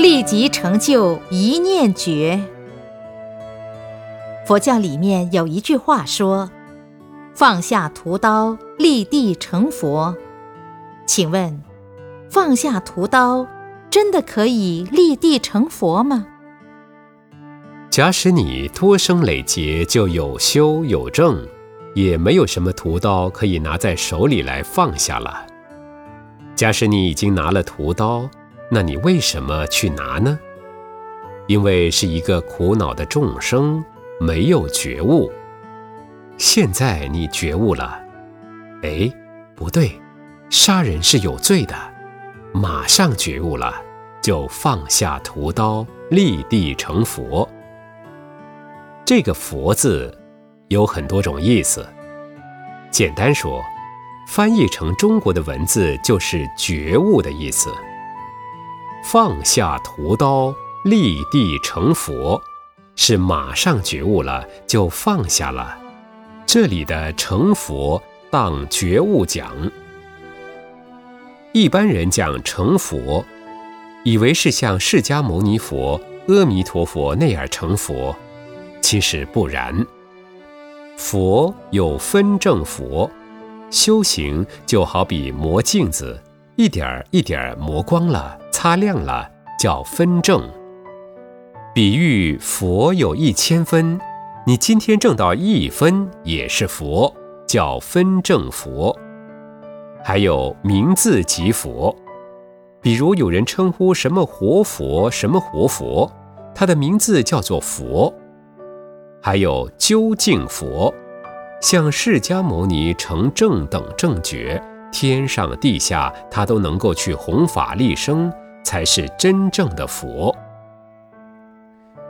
立即成就一念觉。佛教里面有一句话说：“放下屠刀，立地成佛。”请问，放下屠刀，真的可以立地成佛吗？假使你多生累劫就有修有正，也没有什么屠刀可以拿在手里来放下了。假使你已经拿了屠刀，那你为什么去拿呢？因为是一个苦恼的众生，没有觉悟。现在你觉悟了，哎，不对，杀人是有罪的，马上觉悟了，就放下屠刀，立地成佛。这个“佛”字有很多种意思，简单说，翻译成中国的文字就是“觉悟”的意思。放下屠刀，立地成佛，是马上觉悟了就放下了。这里的成佛当觉悟讲。一般人讲成佛，以为是像释迦牟尼佛、阿弥陀佛那样成佛，其实不然。佛有分正佛，修行就好比磨镜子，一点儿一点儿磨光了。擦亮了叫分正，比喻佛有一千分，你今天挣到一分也是佛，叫分正佛。还有名字即佛，比如有人称呼什么活佛什么活佛，他的名字叫做佛。还有究竟佛，像释迦牟尼成正等正觉，天上地下他都能够去弘法利生。才是真正的佛。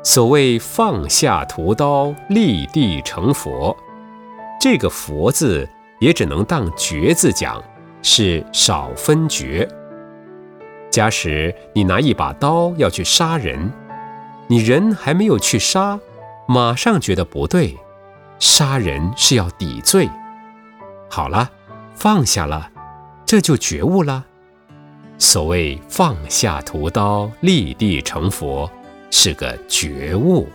所谓放下屠刀，立地成佛，这个“佛”字也只能当“觉”字讲，是少分觉。假使你拿一把刀要去杀人，你人还没有去杀，马上觉得不对，杀人是要抵罪。好了，放下了，这就觉悟了。所谓放下屠刀，立地成佛，是个觉悟。